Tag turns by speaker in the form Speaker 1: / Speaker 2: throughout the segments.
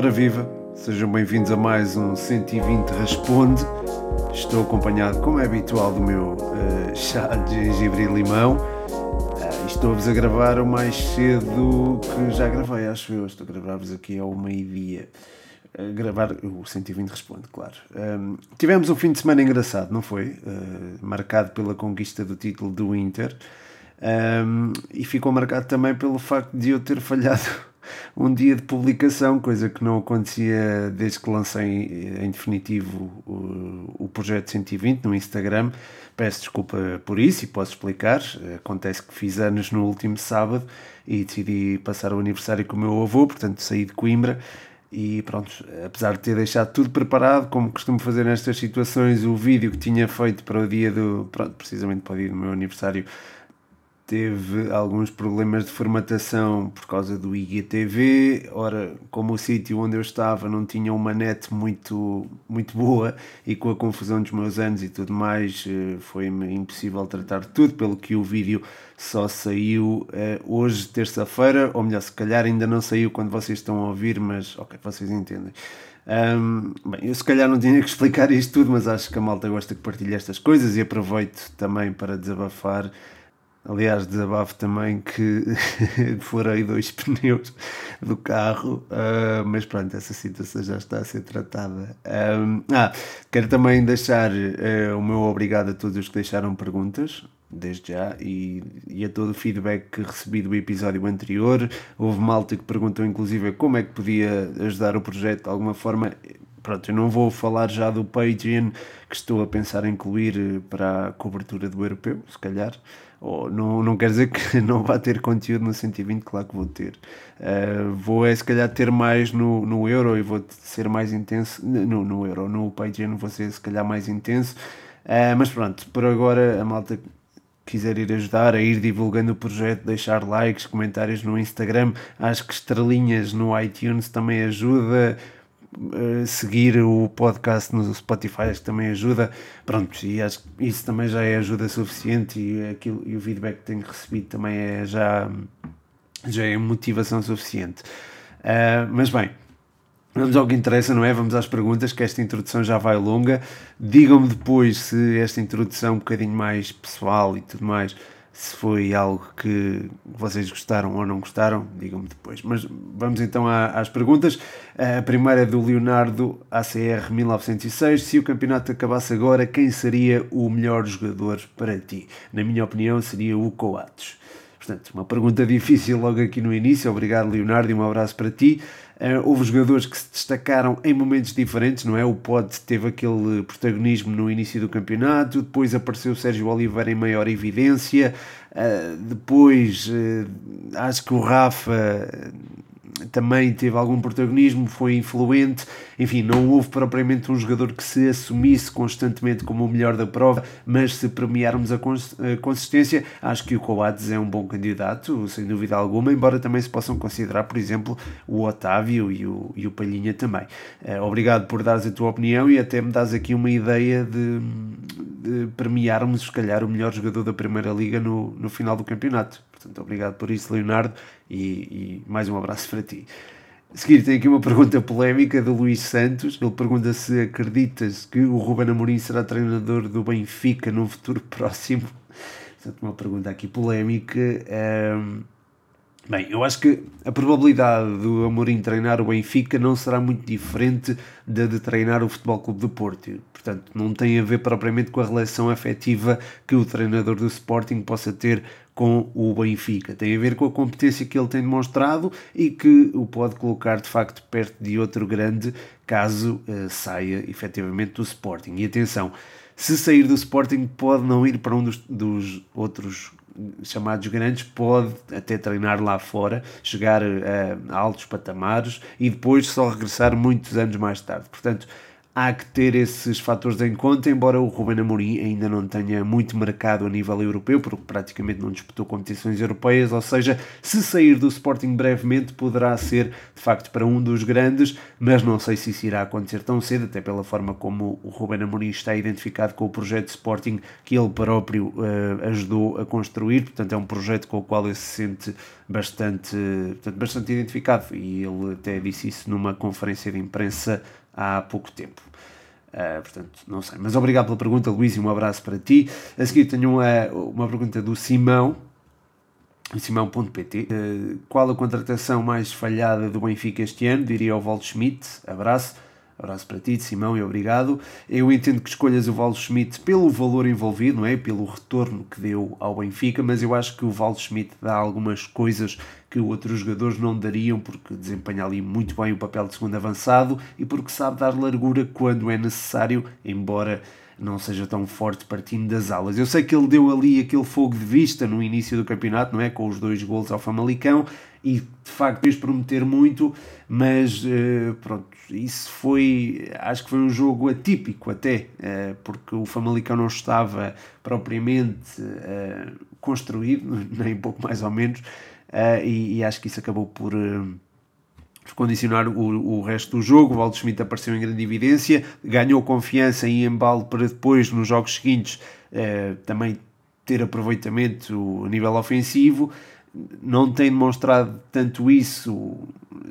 Speaker 1: Ora viva, sejam bem-vindos a mais um 120 Responde. Estou acompanhado, como é habitual, do meu uh, chá de gengibre e limão. Uh, Estou-vos a gravar o mais cedo que já gravei, acho eu. Estou a gravar-vos aqui ao meio-dia. Gravar o 120 Responde, claro. Um, tivemos um fim de semana engraçado, não foi? Uh, marcado pela conquista do título do Inter. Um, e ficou marcado também pelo facto de eu ter falhado um dia de publicação, coisa que não acontecia desde que lancei em definitivo o, o projeto 120 no Instagram. Peço desculpa por isso e posso explicar. Acontece que fiz anos no último sábado e decidi passar o aniversário com o meu avô, portanto saí de Coimbra. E pronto, apesar de ter deixado tudo preparado, como costumo fazer nestas situações, o vídeo que tinha feito para o dia do. Pronto, precisamente para o dia do meu aniversário, teve alguns problemas de formatação por causa do IGTV. Ora, como o sítio onde eu estava não tinha uma net muito, muito boa e com a confusão dos meus anos e tudo mais, eh, foi-me impossível tratar tudo, pelo que o vídeo só saiu uh, hoje, terça-feira, ou melhor, se calhar ainda não saiu quando vocês estão a ouvir, mas ok, vocês entendem. Um, bem, eu se calhar não tinha que explicar isto tudo, mas acho que a malta gosta que partilhe estas coisas e aproveito também para desabafar Aliás, desabafo também que furei dois pneus do carro, uh, mas pronto, essa situação já está a ser tratada. Um, ah, quero também deixar uh, o meu obrigado a todos os que deixaram perguntas, desde já, e, e, a todo o feedback que recebi do episódio anterior. Houve malta que perguntou, inclusive, como é que podia ajudar o projeto de alguma forma. Pronto, eu não vou falar já do Patreon que estou a pensar incluir para a cobertura do europeu, se calhar. Ou não, não quer dizer que não vá ter conteúdo no 120, claro que vou ter. Uh, vou é se calhar ter mais no, no euro e vou ser mais intenso. No, no euro, no Patreon vou ser se calhar mais intenso. Uh, mas pronto, por agora a malta quiser ir ajudar a ir divulgando o projeto, deixar likes, comentários no Instagram, acho que estrelinhas no iTunes também ajuda eh, seguir o podcast no Spotify, acho que também ajuda. Pronto, e acho que isso também já é ajuda suficiente e, aquilo, e o feedback que tenho recebido também é já, já é motivação suficiente. Uh, mas bem, Vamos ao que interessa, não é? Vamos às perguntas, que esta introdução já vai longa. Digam-me depois se esta introdução um bocadinho mais pessoal e tudo mais se foi algo que vocês gostaram ou não gostaram, digam-me depois. Mas vamos então às perguntas. A primeira é do Leonardo ACR 1906. Se o campeonato acabasse agora, quem seria o melhor jogador para ti? Na minha opinião, seria o Coates. Portanto, uma pergunta difícil logo aqui no início. Obrigado, Leonardo, e um abraço para ti. Uh, houve jogadores que se destacaram em momentos diferentes, não é? O Pod teve aquele protagonismo no início do campeonato, depois apareceu o Sérgio Oliveira em maior evidência, uh, depois uh, acho que o Rafa também teve algum protagonismo, foi influente. Enfim, não houve propriamente um jogador que se assumisse constantemente como o melhor da prova, mas se premiarmos a consistência, acho que o Coates é um bom candidato, sem dúvida alguma, embora também se possam considerar, por exemplo, o Otávio e o, e o Palhinha também. Eh, obrigado por dares a tua opinião e até me dás aqui uma ideia de, de premiarmos, se calhar, o melhor jogador da Primeira Liga no, no final do campeonato. Portanto, obrigado por isso, Leonardo, e, e mais um abraço para ti. A seguir, tem aqui uma pergunta polémica do Luís Santos. Ele pergunta se acreditas que o Ruben Amorim será treinador do Benfica num futuro próximo. Portanto, uma pergunta aqui polémica. Um, bem, eu acho que a probabilidade do Amorim treinar o Benfica não será muito diferente da de treinar o Futebol Clube do Porto. Portanto, não tem a ver propriamente com a relação afetiva que o treinador do Sporting possa ter com o Benfica. Tem a ver com a competência que ele tem demonstrado e que o pode colocar de facto perto de outro grande caso uh, saia efetivamente do Sporting. E atenção, se sair do Sporting pode não ir para um dos, dos outros chamados grandes, pode até treinar lá fora, chegar a, a altos patamares e depois só regressar muitos anos mais tarde. Portanto, há que ter esses fatores em conta, embora o Ruben Amorim ainda não tenha muito mercado a nível europeu, porque praticamente não disputou competições europeias, ou seja, se sair do Sporting brevemente poderá ser de facto para um dos grandes, mas não sei se isso irá acontecer tão cedo, até pela forma como o Ruben Amorim está identificado com o projeto Sporting que ele próprio uh, ajudou a construir, portanto é um projeto com o qual ele se sente bastante, portanto, bastante identificado. E ele até disse isso numa conferência de imprensa há pouco tempo. Uh, portanto, não sei. Mas obrigado pela pergunta, Luís, e um abraço para ti. A seguir tenho uma, uma pergunta do Simão, simão.pt. Uh, qual a contratação mais falhada do Benfica este ano? Diria o Walt Schmidt. Abraço. Abraço para ti, Simão, e obrigado. Eu entendo que escolhas o Valdo Schmidt pelo valor envolvido, não é? Pelo retorno que deu ao Benfica, mas eu acho que o Valdo Schmidt dá algumas coisas que outros jogadores não dariam, porque desempenha ali muito bem o papel de segundo avançado e porque sabe dar largura quando é necessário, embora não seja tão forte partindo das alas. Eu sei que ele deu ali aquele fogo de vista no início do campeonato, não é? Com os dois gols ao Famalicão e de facto fez prometer muito, mas uh, pronto, isso foi, acho que foi um jogo atípico até, uh, porque o Famalicão não estava propriamente uh, construído, nem pouco mais ou menos, e, acho que isso acabou por condicionar o, o resto do jogo. O Valdo Schmidt apareceu em grande evidência, ganhou confiança e embalo para depois, nos jogos seguintes, eh, também ter aproveitamento a nível ofensivo. Não tem demonstrado tanto isso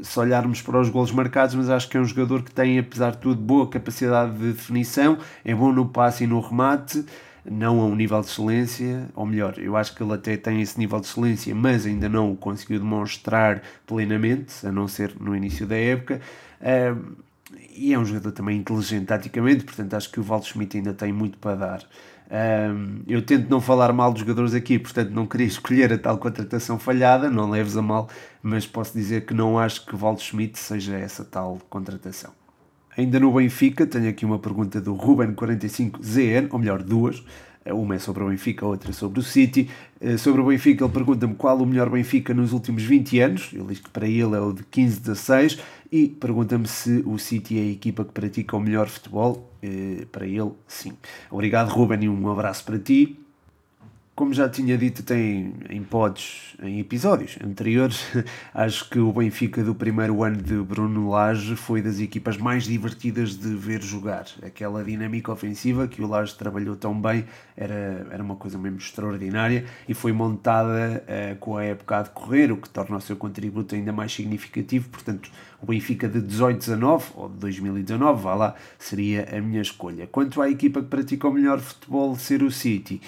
Speaker 1: se olharmos para os golos marcados, mas acho que é um jogador que tem, apesar de tudo, boa capacidade de definição, é bom no passe e no remate não a um nível de excelência, ou melhor, eu acho que ele até tem esse nível de excelência, mas ainda não o conseguiu demonstrar plenamente, a não ser no início da época. Uh, e é um jogador também inteligente taticamente, portanto acho que o Valdo Schmidt ainda tem muito para dar. Um, eu tento não falar mal dos jogadores aqui, portanto não queria escolher a tal contratação falhada, não leves a mal, mas posso dizer que não acho que Valdo Schmidt seja essa tal contratação. Ainda no Benfica, tenho aqui uma pergunta do Ruben45ZN, ou melhor, duas. Uma é sobre o Benfica, a outra é sobre o City. Eh, sobre o Benfica, ele pergunta-me qual o melhor Benfica nos últimos 20 anos. Ele diz que para ele é o de 15, 16. E pergunta-me se o City é a equipa que pratica o melhor futebol. Eh, para ele, sim. Obrigado, Ruben, e um abraço para ti. Como já tinha dito tem em pods, em episódios anteriores, acho que o Benfica do primeiro ano de Bruno Lage foi das equipas mais divertidas de ver jogar. Aquela dinâmica ofensiva que o Lage trabalhou tão bem era, era uma coisa mesmo extraordinária e foi montada uh, com a época a decorrer, o que torna o seu contributo ainda mais significativo. Portanto, o Benfica de 18-19 ou de 2019, vá lá, seria a minha escolha. Quanto à equipa que pratica o melhor futebol, ser o City.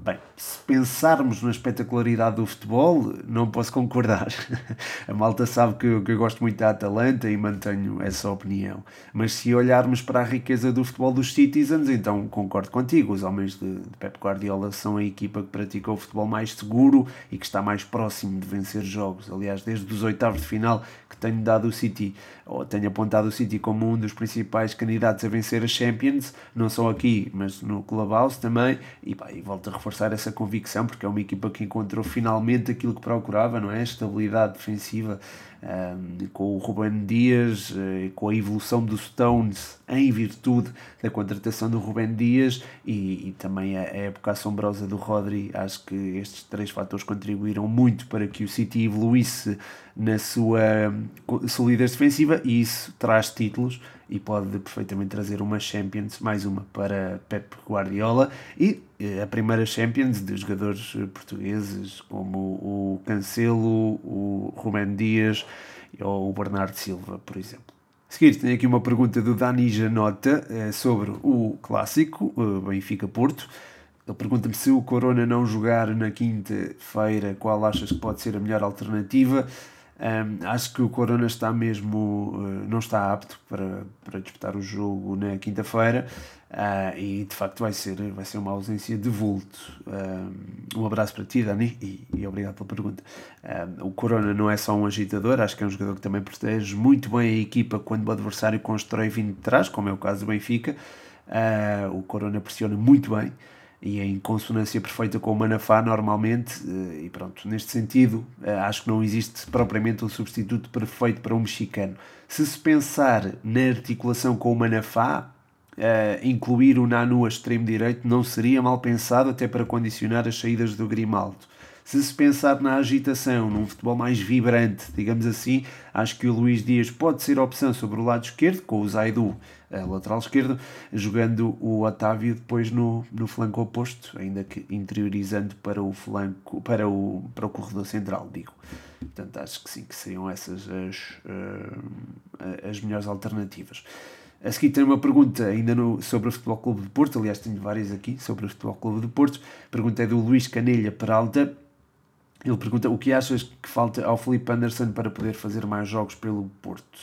Speaker 1: Bem, se pensarmos na espetacularidade do futebol, não posso concordar. A malta sabe que eu, que eu, gosto muito da Atalanta e mantenho essa opinião. Mas se olharmos para a riqueza do futebol dos Citizens, então concordo contigo. Os homens de, de Pep Guardiola são a equipa que pratica o futebol mais seguro e que está mais próximo de vencer jogos. Aliás, desde os oitavos de final que tenho dado o City, ou tenho apontado o City como um dos principais candidatos a vencer a Champions, não só aqui, mas no Clubhouse também. E, pá, e volto a reforçar reforçar essa convicção, porque é uma equipa que encontrou finalmente aquilo que procurava, não é? Estabilidade defensiva com o Ruben Dias, uh, com a evolução do Stones em virtude da contratação do Ruben Dias e, e também a, época assombrosa do Rodri. Acho que estes três fatores contribuíram muito para que o City evoluísse na sua solidez defensiva e isso traz títulos e pode perfeitamente trazer uma Champions, mais uma para Pep Guardiola e eh, a primeira Champions de jogadores portugueses como o Cancelo, o Ruben Dias ou o Bernardo Silva, por exemplo. A seguir, tenho aqui uma pergunta do Dani Janota eh, sobre o clássico Benfica-Porto. Ele pergunta-me se o Corona não jogar na quinta-feira, qual achas que pode ser a melhor alternativa? Um, acho que o Corona está mesmo, uh, não está apto para, para disputar o jogo na quinta-feira uh, e de facto vai ser, vai ser uma ausência de vulto. Um, um abraço para ti, Dani, e, e obrigado pela pergunta. Um, o Corona não é só um agitador, acho que é um jogador que também protege muito bem a equipa quando o adversário constrói vindo de trás, como é o caso do Benfica. Uh, o Corona pressiona muito bem. e em consonância perfeita com o Manafá normalmente, e pronto, neste sentido, acho que não existe propriamente um substituto perfeito para um mexicano. Se se pensar na articulação com o Manafá, Uh, incluir o Nanu a extremo direito não seria mal pensado até para condicionar as saídas do Grimaldo. Se se pensar na agitação, num futebol mais vibrante, digamos assim, acho que o Luís Dias pode ser opção sobre o lado esquerdo, com o Zaidu a lateral esquerdo, jogando o Otávio depois no, no flanco oposto, ainda que interiorizando para o flanco, para o, para o corredor central, digo. Portanto, acho que sim, que seriam essas as, uh, as melhores alternativas. A seguir tem uma pergunta ainda no, sobre o Futebol Clube de Porto, aliás tenho várias aqui sobre o Futebol Clube de Porto. A pergunta é do Luís Canelha Peralta. Ele pergunta o que achas que falta ao Felipe Anderson para poder fazer mais jogos pelo Porto.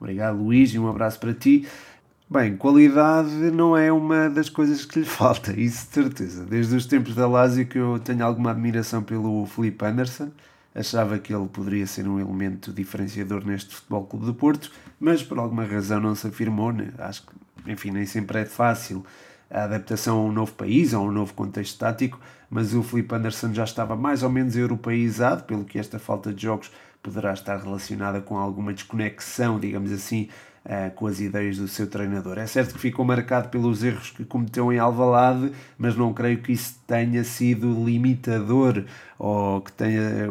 Speaker 1: Obrigado Luís e um abraço para ti. Bem, qualidade não é uma das coisas que lhe falta, isso de certeza. Desde os tempos da Lazio que eu tenho alguma admiração pelo Felipe Anderson. Achava que ele poderia ser um elemento diferenciador neste Futebol Clube do Porto, mas por alguma razão não se afirmou. Né? Acho que, enfim, nem sempre é fácil a adaptação a um novo país, a um novo contexto tático, mas o Felipe Anderson já estava mais ou menos europeizado, pelo que esta falta de jogos poderá estar relacionada com alguma desconexão, digamos assim, uh, com as ideias do seu treinador. É certo que ficou marcado pelos erros que cometeu em Alvalade, mas não creio que isso tenha sido limitador ou que tenha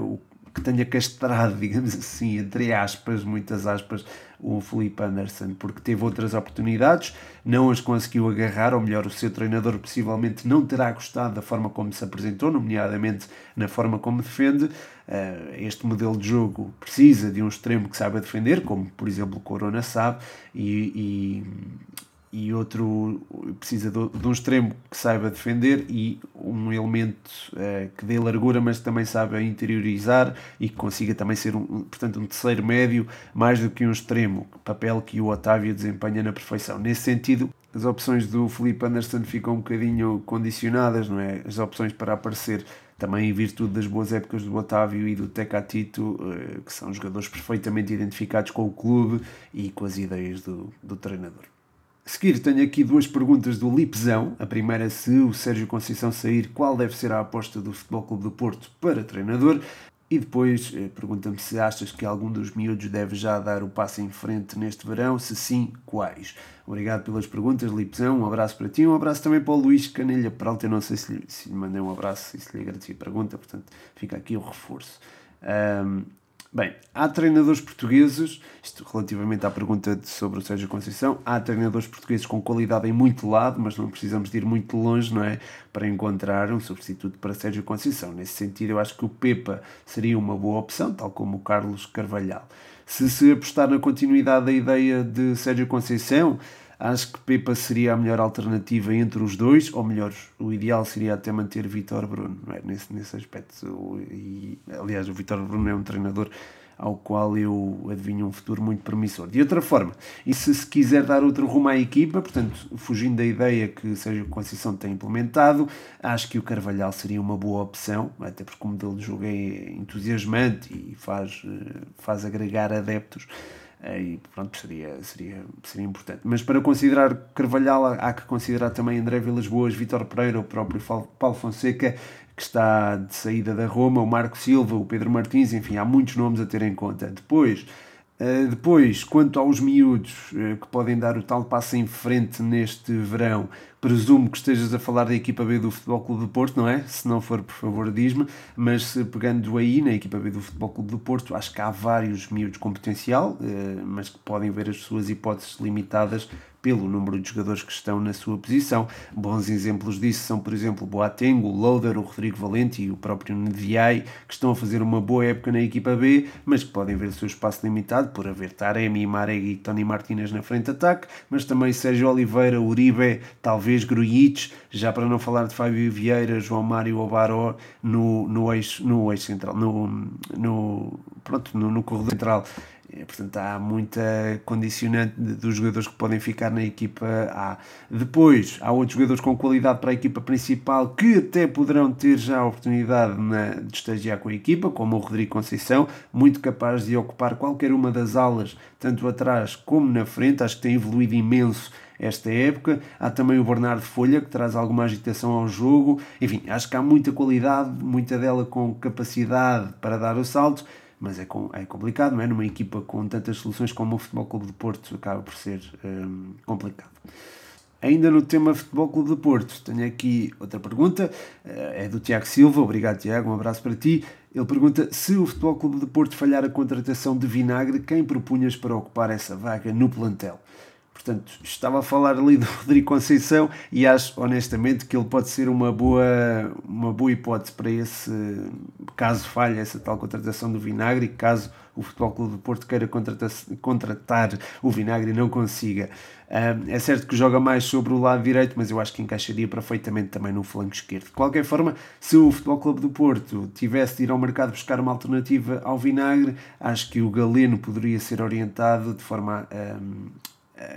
Speaker 1: que tenha castrado, digamos assim, entre aspas, muitas aspas, o Felipe Anderson, porque teve outras oportunidades, não as conseguiu agarrar, ou melhor, o seu treinador possivelmente não terá gostado da forma como se apresentou, nomeadamente na forma como defende. Eh, este modelo de jogo precisa de um extremo que saiba defender, como por exemplo o Corona sabe, e, e outro precisa de, um extremo que saiba defender e um elemento uh, que dê largura, mas também saiba interiorizar e que consiga também ser, um, portanto, um terceiro médio, mais do que um extremo, papel que o Otávio desempenha na perfeição. Nesse sentido, as opções do Felipe Anderson ficam um bocadinho condicionadas, não é? As opções para aparecer também em virtude das boas épocas do Otávio e do Tecatito, uh, que são jogadores perfeitamente identificados com o clube e com as ideias do, do treinador. A seguir, tenho aqui duas perguntas do Lipzão. A primeira, se o Sérgio Conceição sair, qual deve ser a aposta do Futebol Clube do Porto para treinador? E depois eh, pergunta-me se achas que algum dos miúdos deve já dar o passo em frente neste verão, se sim, quais? Obrigado pelas perguntas, Lipzão. Um abraço para ti, um abraço também para o Luís Canelha Peralta. Eu não sei se lhe, se lhe mandei um abraço e se lhe agradeci a pergunta, portanto fica aqui o reforço. Um, Bem, há treinadores portugueses, isto relativamente à pergunta sobre o Sérgio Conceição, há treinadores portugueses com qualidade em muito lado, mas não precisamos de ir muito longe, não é? Para encontrar um substituto para Sérgio Conceição. Nesse sentido, eu acho que o Pepa seria uma boa opção, tal como o Carlos Carvalhal. Se se apostar na continuidade da ideia de Sérgio Conceição, Acho que Pepa seria a melhor alternativa entre os dois, ou melhor, o ideal seria até manter Vitor Bruno, é? nesse, nesse aspecto. E, aliás, o Vitor Bruno é um treinador ao qual eu adivinho um futuro muito promissor. De outra forma, e se se quiser dar outro rumo à equipa, portanto, fugindo da ideia que seja Conceição tem implementado, acho que o Carvalhal seria uma boa opção, até porque o modelo de jogo é entusiasmante e faz, eh, faz agregar adeptos e pronto, seria, seria, seria importante. Mas para considerar Carvalhal, há que considerar também André Vilas Boas, Vitor Pereira, o próprio Paulo Fonseca, que está de saída da Roma, o Marco Silva, o Pedro Martins, enfim, há muitos nomes a ter em conta. Depois, eh, depois, quanto aos miúdos eh, que podem dar o tal passo em frente neste verão, presumo que estejas a falar da equipa B do Futebol Clube do Porto, não é? Se não for, por favor, diz-me. Mas pegando aí na equipa B do Futebol Clube do Porto, acho que há vários miúdos com potencial, eh, mas que podem ver as suas hipóteses limitadas pelo número de jogadores que estão na sua posição. Bons exemplos disso são, por exemplo, Boateng, o Loader, o Rodrigo Valente e o próprio Ndiaye, que estão a fazer uma boa época na equipa B, mas que podem ver o seu espaço limitado por haver Taremi, Marega e Tony Martinez na frente de ataque, mas também Sérgio Oliveira, Uribe, talvez Grujic, já para não falar de Fábio Vieira, João Mário Obaró no, no, eixo, no eixo central, no, no, pronto, no, no corredor central. É, portanto, há muita condicionante dos jogadores que podem ficar na equipa A. Depois, há outros jogadores com qualidade para a equipa principal que até poderão ter já a oportunidade de estagiar com a equipa, como o Rodrigo Conceição, muito capaz de ocupar qualquer uma das alas, tanto atrás como na frente. Acho que tem evoluído imenso esta época. Há também o Bernardo Folha, que traz alguma agitação ao jogo. Enfim, acho que há muita qualidade, muita dela com capacidade para dar o salto, mas é, com, é complicado, não é? Numa equipa com tantas soluções como o Futebol Clube de Porto, acaba por ser hum, complicado. Ainda no tema Futebol Clube de Porto, tenho aqui outra pergunta, eh, é do Tiago Silva, obrigado Tiago, um abraço para ti. Ele pergunta se o Futebol Clube de Porto falhar a contratação de Vinagre, quem propunhas para ocupar essa vaga no plantel? Portanto, estava a falar ali do Rodrigo Conceição e acho honestamente que ele pode ser uma boa, uma boa hipótese para esse caso falhe essa tal contratação do Vinagre caso o Futebol Clube do Porto queira contratar o Vinagre e não consiga. é certo que joga mais sobre o lado direito, mas eu acho que encaixaria perfeitamente também no flanco esquerdo. De qualquer forma, se o Futebol Clube do Porto tivesse de ir ao mercado buscar uma alternativa ao Vinagre, acho que o Galeno poderia ser orientado de forma a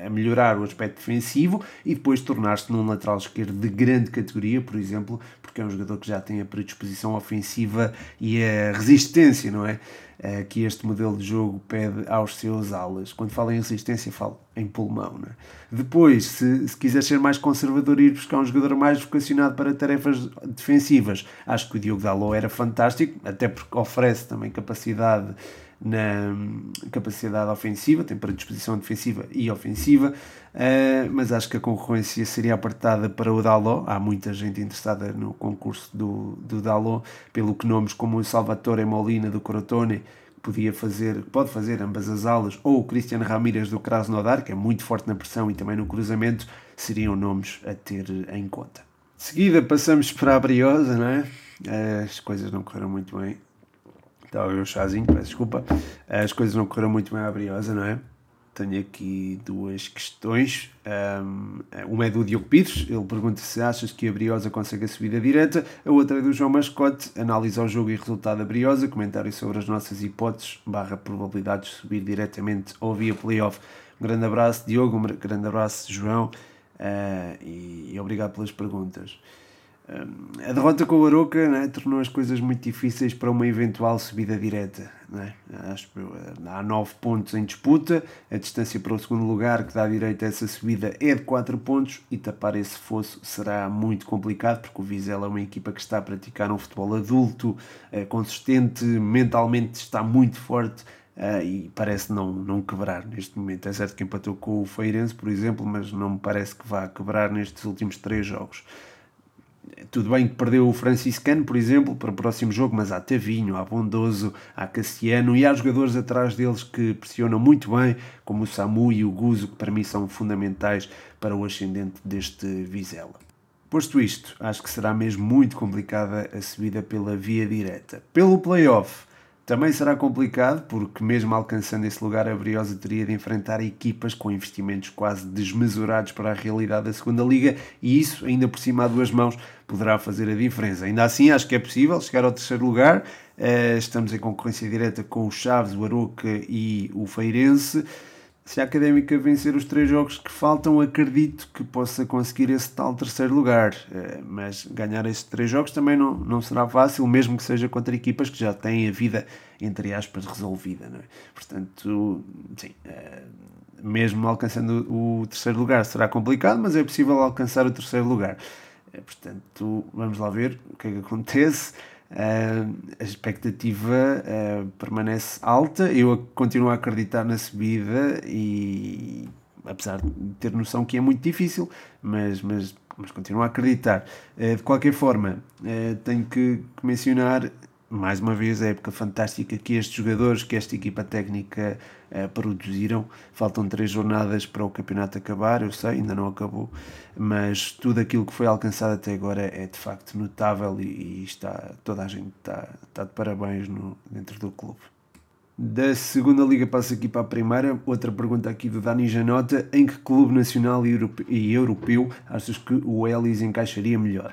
Speaker 1: a melhorar o aspecto defensivo e depois tornar-se num lateral esquerdo de grande categoria, por exemplo, porque é um jogador que já tem a predisposição ofensiva e a resistência, não é? que este modelo de jogo pede aos seus alas. Quando falo em resistência, falo em pulmão. Não é? Depois, se, se quiser ser mais conservador e ir buscar um jogador mais vocacionado para tarefas defensivas, acho que o Diogo Dalot era fantástico, até porque oferece também capacidade na capacidade ofensiva, tem predisposição defensiva e ofensiva, uh, mas acho que a concorrência seria apertada para o Dalot. Há muita gente interessada no concurso do, do Dalot, pelo que nomes como o Salvatore Molina do Crotone podia fazer, pode fazer ambas as alas, ou o Cristiano Ramírez do Krasnodar, que é muito forte na pressão e também no cruzamento, seriam nomes a ter em conta. De seguida passamos para a Briosa, não é? As coisas não correram muito bem Estava a ver o chazinho, peço desculpa. As coisas não correram muito bem à Briosa, não é? Tenho aqui duas questões. Um, uma é do Diogo Pires, ele pergunta se achas que a Briosa consegue a subida direta. A outra é do João Mascote, analisa o jogo e resultado da Briosa, comentário sobre as nossas hipóteses, barra probabilidades de subir diretamente ou via playoff. Um grande abraço, Diogo, um grande abraço, João, uh, e, e obrigado pelas perguntas. A derrota com o Aroca né, tornou as coisas muito difíceis para uma eventual subida direta. Né? Acho, há 9 pontos em disputa, a distância para o segundo lugar que dá direito a essa subida é de 4 pontos e tapar esse fosso será muito complicado porque o Vizela é uma equipa que está a praticar um futebol adulto, é consistente, mentalmente está muito forte. Uh, e parece não, não quebrar neste momento. É certo que empatou com o Feirense, por exemplo, mas não me parece que vá quebrar nestes últimos três jogos. Tudo bem que perdeu o Franciscano, por exemplo, para o próximo jogo, mas há Tavinho, há Bondoso, há Cassiano e há jogadores atrás deles que pressionam muito bem, como o Samu e o Guzo, que para mim são fundamentais para o ascendente deste Vizela. Posto isto, acho que será mesmo muito complicada a subida pela via direta. Pelo playoff, também será complicado, porque mesmo alcançando esse lugar, a Briosa teria de enfrentar equipas com investimentos quase desmesurados para a realidade da segunda Liga e isso, ainda por cima a duas mãos, poderá fazer a diferença. Ainda assim, acho que é possível chegar ao terceiro lugar. Eh, estamos em concorrência direta com o Chaves, o Aroca e o Feirense. Se a Académica vencer os três jogos que faltam, acredito que possa conseguir esse tal terceiro lugar. Eh, mas ganhar esses três jogos também não, não será fácil, mesmo que seja contra equipas que já têm a vida, entre aspas, resolvida. É? Portanto, sim, eh, mesmo alcançando o terceiro lugar será complicado, mas é possível alcançar o terceiro lugar. Eh, portanto, vamos lá ver o que é que acontece. Uh, a expectativa uh, permanece alta. Eu continuo a acreditar na subida e apesar de ter noção que é muito difícil, mas, mas, mas continuo a acreditar. Uh, de qualquer forma, tenho que, que mencionar mais uma vez, a época fantástica que estes jogadores, que esta equipa técnica uh, produziram. Faltam três jornadas para o campeonato acabar, eu sei, ainda não acabou, mas tudo aquilo que foi alcançado até agora é de facto notável e, e está, toda a gente está, está de parabéns no, dentro do clube. Da segunda liga passa aqui para a primeira. Outra pergunta aqui do Dani Janota: em que clube nacional e europeu achas que o Elis encaixaria melhor?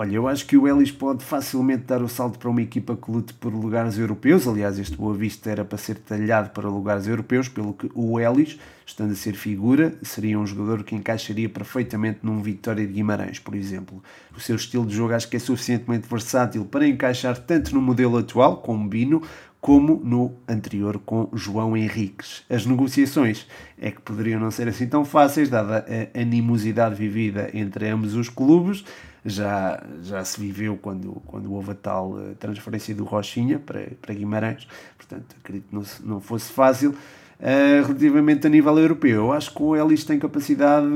Speaker 1: Olha, eu acho que o Ellis pode facilmente dar o salto para uma equipa que lute por lugares europeus. Aliás, este Boa Vista era para ser talhado para lugares europeus, pelo que o Ellis, estando a ser figura, seria um jogador que encaixaria perfeitamente num Vitória de Guimarães, por exemplo. O seu estilo de jogo acho que é suficientemente versátil para encaixar tanto no modelo atual, com Bino, como no anterior com João Henriques. As negociações é que poderiam não ser assim tão fáceis, dada a animosidade vivida entre ambos os clubes. Já, já se viveu quando, quando houve a tal eh, transferência do Rochinha para, para Guimarães, portanto acredito que não, não fosse fácil. Uh, relativamente a nível europeu, eu acho que o Elis tem capacidade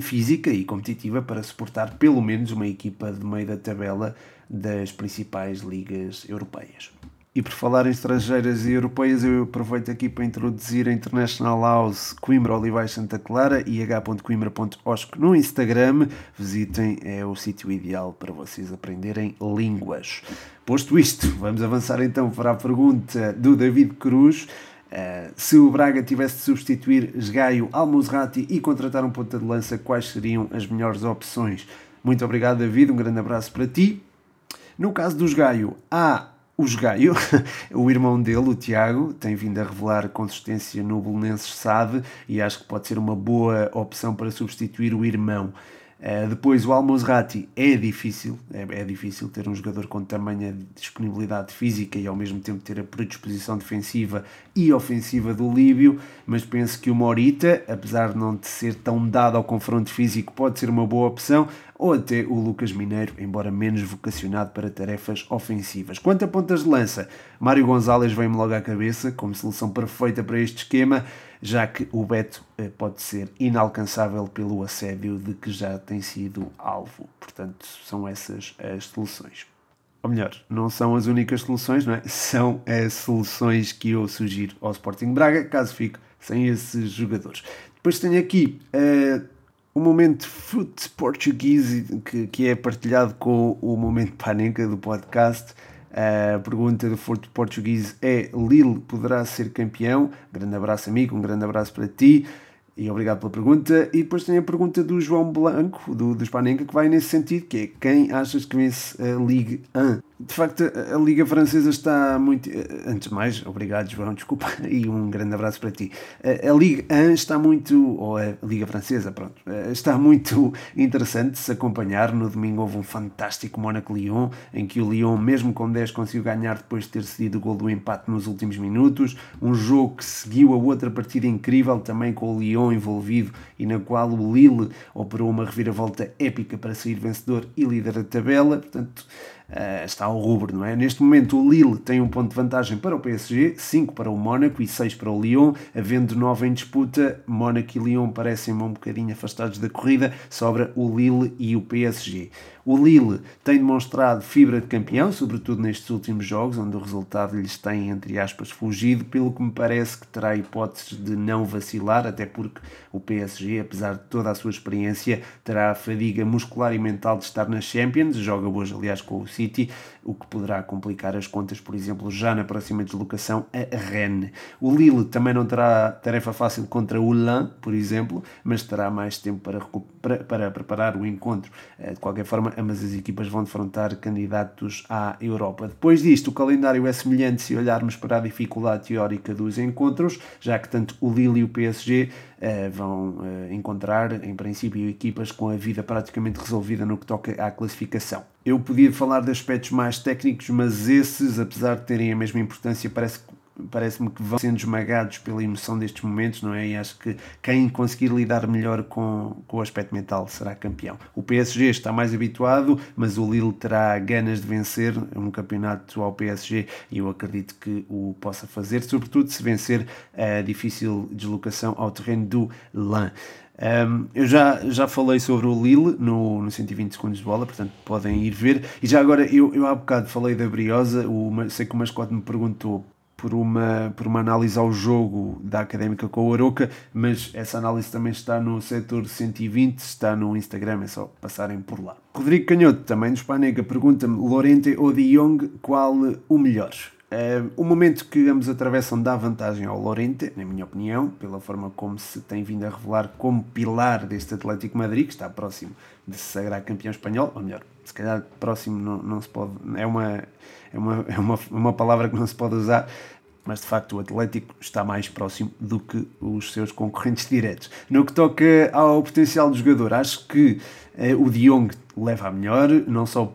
Speaker 1: física e competitiva para suportar pelo menos uma equipa de meio da tabela das principais ligas europeias. E por falar em estrangeiras e europeias, eu aproveito aqui para introduzir a International House Coimbra Olivais Santa Clara e h.coimbra.osc no Instagram. Visitem, é o sítio ideal para vocês aprenderem línguas. Posto isto, vamos avançar então para a pergunta do David Cruz. Uh, se o Braga tivesse de substituir Esgaio, Almozrati e contratar um ponta de lança, quais seriam as melhores opções? Muito obrigado, David. Um grande abraço para ti. No caso do Esgaio, há o Jogaio, o irmão dele, o Tiago, tem vindo a revelar consistência no Belenenses SAD e acho que pode ser uma boa opção para substituir o irmão. Uh, depois o Almozrati é difícil, é, é, difícil ter um jogador com tamanha disponibilidade física e ao mesmo tempo ter a predisposição defensiva e ofensiva do Líbio, mas penso que o Morita, apesar de não ser tão dado ao confronto físico, pode ser uma boa opção, ou até o Lucas Mineiro, embora menos vocacionado para tarefas ofensivas. Quanto a pontas de lança, Mário Gonzalez vem-me logo à cabeça como solução perfeita para este esquema, já que o Beto eh, pode ser inalcançável pelo assédio de que já tem sido alvo. Portanto, são essas as soluções. Ou melhor, não são as únicas soluções, não é? São as soluções que eu sugiro ao Sporting Braga, caso fique sem esses jogadores. Depois tenho aqui uh, o momento Foot Português que, que é partilhado com o momento Panenka do podcast. A pergunta do Forte Português é: Lille poderá ser campeão? Grande abraço, amigo, um grande abraço para ti. E obrigado pela pergunta. E depois tem a pergunta do João Blanco, do, do Spanenka, que vai nesse sentido, que é quem achas que vence a Ligue 1? De facto, a Liga Francesa está muito. Antes de mais, obrigado, João, desculpa, e um grande abraço para ti. A Liga 1 está muito. Ou a Liga Francesa, pronto. Está muito interessante de se acompanhar. No domingo houve um fantástico Mónaco-Lyon, em que o Lyon, mesmo com 10, conseguiu ganhar depois de ter cedido o gol do empate nos últimos minutos. Um jogo que seguiu a outra partida incrível, também com o Lyon envolvido, e na qual o Lille operou uma reviravolta épica para sair vencedor e líder da tabela. Portanto uh, está ao rubro, não é? Neste momento o Lille tem um ponto de vantagem para o PSG, 5 para o Mónaco e 6 para o Lyon, havendo 9 em disputa, Mónaco e Lyon parecem um bocadinho afastados da corrida, sobra o Lille e o PSG. O Lille tem demonstrado fibra de campeão, sobretudo nestes últimos jogos, onde o resultado lhes tem, entre aspas, fugido, pelo que me parece que terá hipóteses de não vacilar, até porque o PSG, apesar de toda a sua experiência, terá a fadiga muscular e mental de estar nas Champions, joga hoje, aliás, com o City, o que poderá complicar as contas, por exemplo, já na próxima deslocação a Rennes. O Lille também não terá tarefa fácil contra o Lan, por exemplo, mas terá mais tempo para, para, para preparar o encontro. Eh, de qualquer forma, ambas as equipas vão defrontar candidatos à Europa. Depois disto, o calendário é semelhante se olharmos para a dificuldade teórica dos encontros, já que tanto o Lille e o PSG uh, vão uh, encontrar, em princípio, equipas com a vida praticamente resolvida no que toca à classificação. Eu podia falar de aspectos mais técnicos, mas esses, apesar de terem a mesma importância, parece que parece-me que vão sendo esmagados pela emoção destes momentos, não é? E acho que quem conseguir lidar melhor com, com o aspecto mental será campeão. O PSG está mais habituado, mas o Lille terá ganas de vencer um campeonato ao PSG e eu acredito que o possa fazer, sobretudo se vencer a difícil deslocação ao terreno do Lan. Um, eu já, já falei sobre o Lille no, no 120 segundos de bola, portanto podem ir ver. E já agora, eu, eu há bocado falei da Briosa, o, sei que o mascote me perguntou por uma, por uma análise ao jogo da Académica com o Aroca, mas essa análise também está no setor 120, está no Instagram, é só passarem por lá. Rodrigo Canhoto, também do Spanega, pergunta-me, Lorente ou De Jong, qual o melhor? Uh, o momento que ambos atravessam dá vantagem ao Lorente, na minha opinião, pela forma como se tem vindo a revelar como pilar deste Atlético Madrid, que está próximo de se sagrar campeão espanhol, ou melhor, se calhar próximo não, não se pode, é uma, é uma, é uma, uma palavra que não se pode usar, mas de facto o Atlético está mais próximo do que os seus concorrentes diretos. No que toca ao potencial do jogador, acho que eh, o De Jong leva a melhor, não só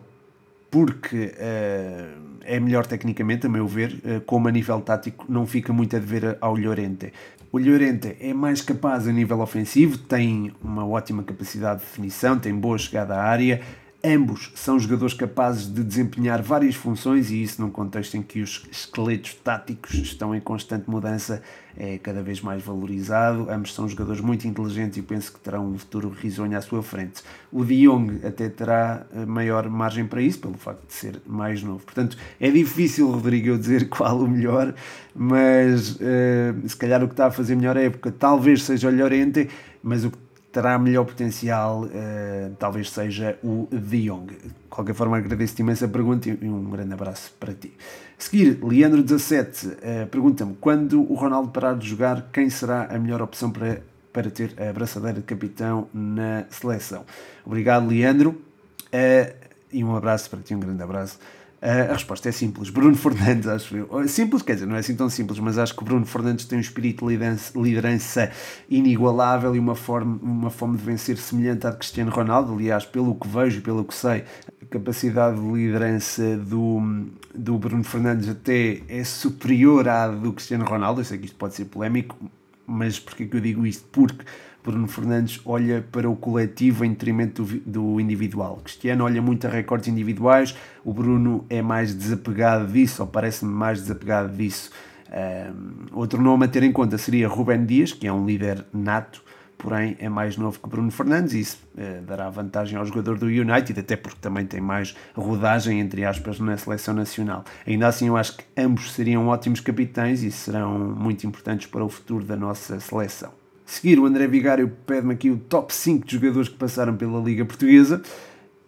Speaker 1: porque uh, é melhor tecnicamente, a meu ver, uh, como a nível tático não fica muito a dever ao Llorente. O Llorente é mais capaz a nível ofensivo, tem uma ótima capacidade de definição, tem boa chegada à área, Ambos são jogadores capazes de desempenhar várias funções e isso num contexto em que os esqueletos táticos estão em constante mudança é cada vez mais valorizado. Ambos são jogadores muito inteligentes e penso que terão um futuro risonho à sua frente. O De Jong até terá eh, maior margem para isso, pelo facto de ser mais novo. Portanto, é difícil, Rodrigo, eu dizer qual o melhor, mas uh, se calhar o que está a fazer melhor época talvez seja o Llorente, mas o que terá melhor potencial, uh, talvez seja o De Jong. De qualquer forma, agradeço-te imensa pergunta e um grande abraço para ti. A seguir, Leandro17 uh, eh, pergunta-me: quando o Ronaldo parar de jogar, quem será a melhor opção para, para ter a abraçadeira de capitão na seleção? Obrigado, Leandro, uh, e um abraço para ti, um grande abraço. Uh, a resposta é simples. Bruno Fernandes, acho eu. Simples, quer dizer, não é assim tão simples, mas acho que Bruno Fernandes tem um espírito de liderança, liderança inigualável e uma, forma, uma fome de vencer semelhante à de Cristiano Ronaldo. Aliás, pelo que vejo e pelo que sei, a capacidade de liderança do, do Bruno Fernandes até é superior à do Cristiano Ronaldo. Eu sei que isto pode ser polémico, mas porquê que eu digo isto? Porque Bruno Fernandes olha para o coletivo em detrimento do, do individual. Cristiano olha muito a recordes individuais, o Bruno é mais desapegado disso, ou parece-me mais desapegado disso. Um, outro nome a ter em conta seria Rubén Dias, que é um líder nato, porém é mais novo que Bruno Fernandes e isso uh, dará vantagem ao jogador do United, até porque também tem mais rodagem, entre aspas, na seleção nacional. Ainda assim, eu acho que ambos seriam ótimos capitães e serão muito importantes para o futuro da nossa seleção. Seguir, o André Vigário pede-me aqui o top 5 de jogadores que passaram pela Liga Portuguesa.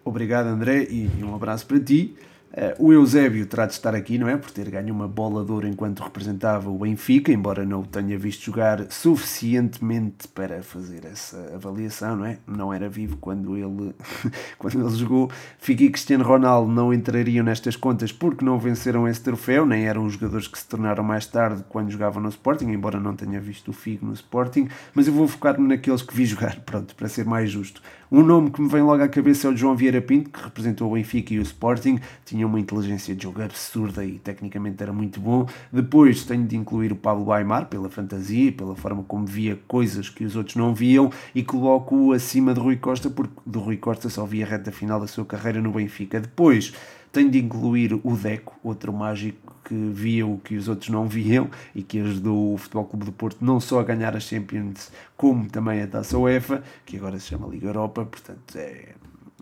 Speaker 1: Obrigado, André, e um abraço para ti. Uh, o Eusébio terá de estar aqui, não é? Por ter ganho uma bola de ouro enquanto representava o Benfica, embora não o tenha visto jogar suficientemente para fazer essa avaliação, não é? Não era vivo quando ele, quando ele jogou. Fica e Cristiano Ronaldo não entrariam nestas contas porque não venceram esse troféu, nem eram os jogadores que se tornaram mais tarde quando jogavam no Sporting, embora não tenha visto o Figo no Sporting, mas eu vou focar-me naqueles que vi jogar, pronto, para ser mais justo. Um nome que me vem logo à cabeça é o João Vieira Pinto, que representou o Benfica e o Sporting, tinha uma inteligência de jogo absurda e tecnicamente era muito bom. Depois tenho de incluir o Pablo Aymar, pela fantasia e pela forma como via coisas que os outros não viam, e coloco-o acima de Rui Costa, porque do Rui Costa só via a reta final da sua carreira no Benfica. Depois tenho de incluir o Deco, outro mágico que via o que os outros não viam e que ajudou o Futebol Clube do Porto não só a ganhar a Champions, como também a Taça UEFA, que agora se chama Liga Europa, portanto é,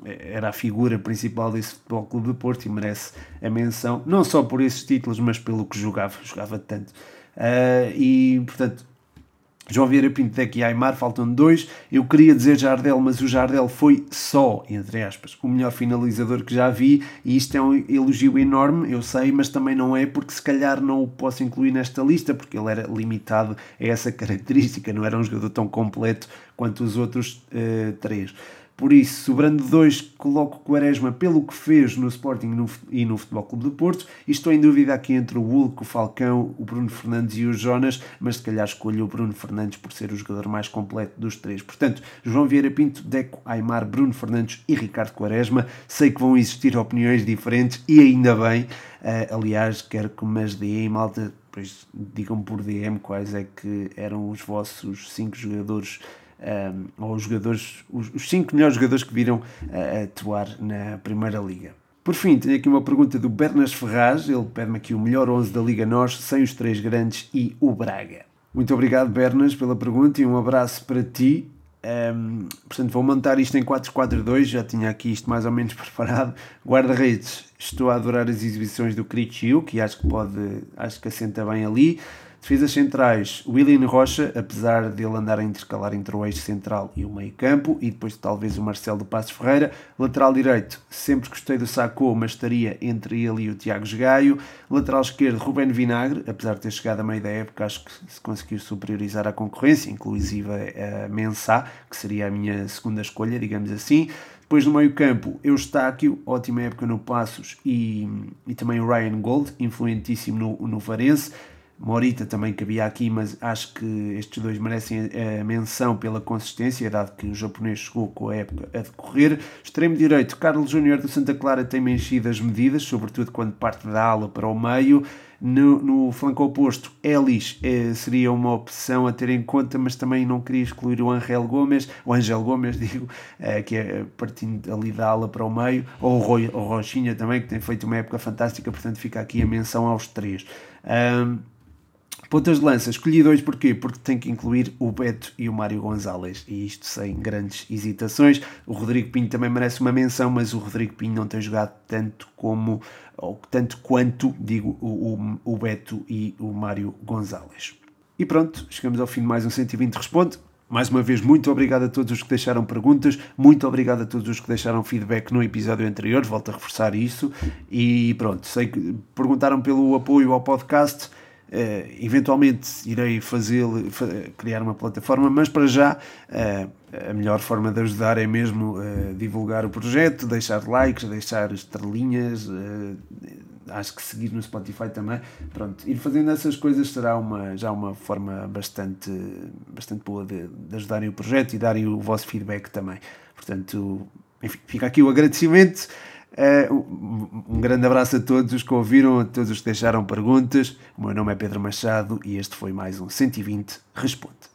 Speaker 1: é, era a figura principal desse Futebol Clube do Porto e merece a menção, não só por esses títulos, mas pelo que jogava, jogava tanto. Uh, e portanto, João Vieira Pinto Deck e Aymar, faltam dois. Eu queria dizer Jardel, mas o Jardel foi só, entre aspas, o melhor finalizador que já vi, e isto é um elogio enorme, eu sei, mas também não é porque se calhar não o posso incluir nesta lista, porque ele era limitado a essa característica, não era um jogador tão completo quanto os outros uh, três. Por isso, sobrando dois, coloco Quaresma pelo que fez no Sporting e no Futebol Clube do Porto. E estou em dúvida aqui entre o Hulk, o Falcão, o Bruno Fernandes e o Jonas, mas se calhar escolho o Bruno Fernandes por ser o jogador mais completo dos três. Portanto, João Vieira Pinto, Deco, Aymar, Bruno Fernandes e Ricardo Quaresma. Sei que vão existir opiniões diferentes e ainda bem. Uh, aliás, quero que me ajudem, malta, depois digam por DM quais é que eram os vossos cinco jogadores um, ou os jogadores, os, os cinco melhores jogadores que viram uh, atuar na Primeira Liga. Por fim, tenho aqui uma pergunta do Bernas Ferraz, ele pede-me aqui o melhor 11 da Liga Nós, sem os três grandes e o Braga. Muito obrigado, Bernas, pela pergunta e um abraço para ti. Um, portanto, vou montar isto em 4-4-2, já tinha aqui isto mais ou menos preparado. Guarda-redes, estou a adorar as exibições do Crichiu, que acho que pode, acho que assenta bem ali. Defesas centrais, William Rocha, apesar de ele andar a intercalar entre o eixo central e o meio campo, e depois talvez o Marcelo do Passos Ferreira. Lateral direito, sempre gostei do Sacou, mas estaria entre ele e o Tiago Gaio. Lateral esquerdo, Ruben Vinagre, apesar de ter chegado a meio da época, acho que se conseguiu superiorizar a concorrência, inclusive a Mensah, que seria a minha segunda escolha, digamos assim. Depois no meio campo, Eustáquio, ótima época no Passos, e, e também o Ryan Gold, influentíssimo no, no Varense. Morita também cabia aqui, mas acho que estes dois merecem a menção pela consistência, dado que o japonês chegou com a época a decorrer. Extremo direito, Carlos Júnior do Santa Clara tem mexido as medidas, sobretudo quando parte da ala para o meio. No, no flanco oposto, Elis eh, seria uma opção a ter em conta, mas também não queria excluir o Angel Gomes, o Angel Gomes, digo, eh, que é partindo ali da ala para o meio, ou o, Roy, o Rochinha também, que tem feito uma época fantástica, portanto fica aqui a menção aos três. Um, Pontas de lança, escolhi dois porquê? Porque tem que incluir o Beto e o Mário Gonzalez, e isto sem grandes hesitações. O Rodrigo Pinho também merece uma menção, mas o Rodrigo Pinho não tem jogado tanto como, ou tanto quanto, digo, o, o, o Beto e o Mário Gonzalez. E pronto, chegamos ao fim de mais um 120 Responde. Mais uma vez, muito obrigado a todos os que deixaram perguntas, muito obrigado a todos os que deixaram feedback no episódio anterior, volto a reforçar isso. E pronto, sei que perguntaram pelo apoio ao podcast. Uh, eventualmente irei fazer, criar uma plataforma, mas para já uh, a melhor forma de ajudar é mesmo uh, divulgar o projeto, deixar likes, deixar estrelinhas, acho que seguir no Spotify também. Pronto, ir fazendo essas coisas será uma, já uma forma bastante, bastante boa de, de ajudarem o projeto e darem o vosso feedback também. Portanto, enfim, fica aqui o agradecimento. Uh, um grande abraço a todos os que ouviram, a todos os que deixaram perguntas. O meu nome é Pedro Machado e este foi mais um 120 Responde.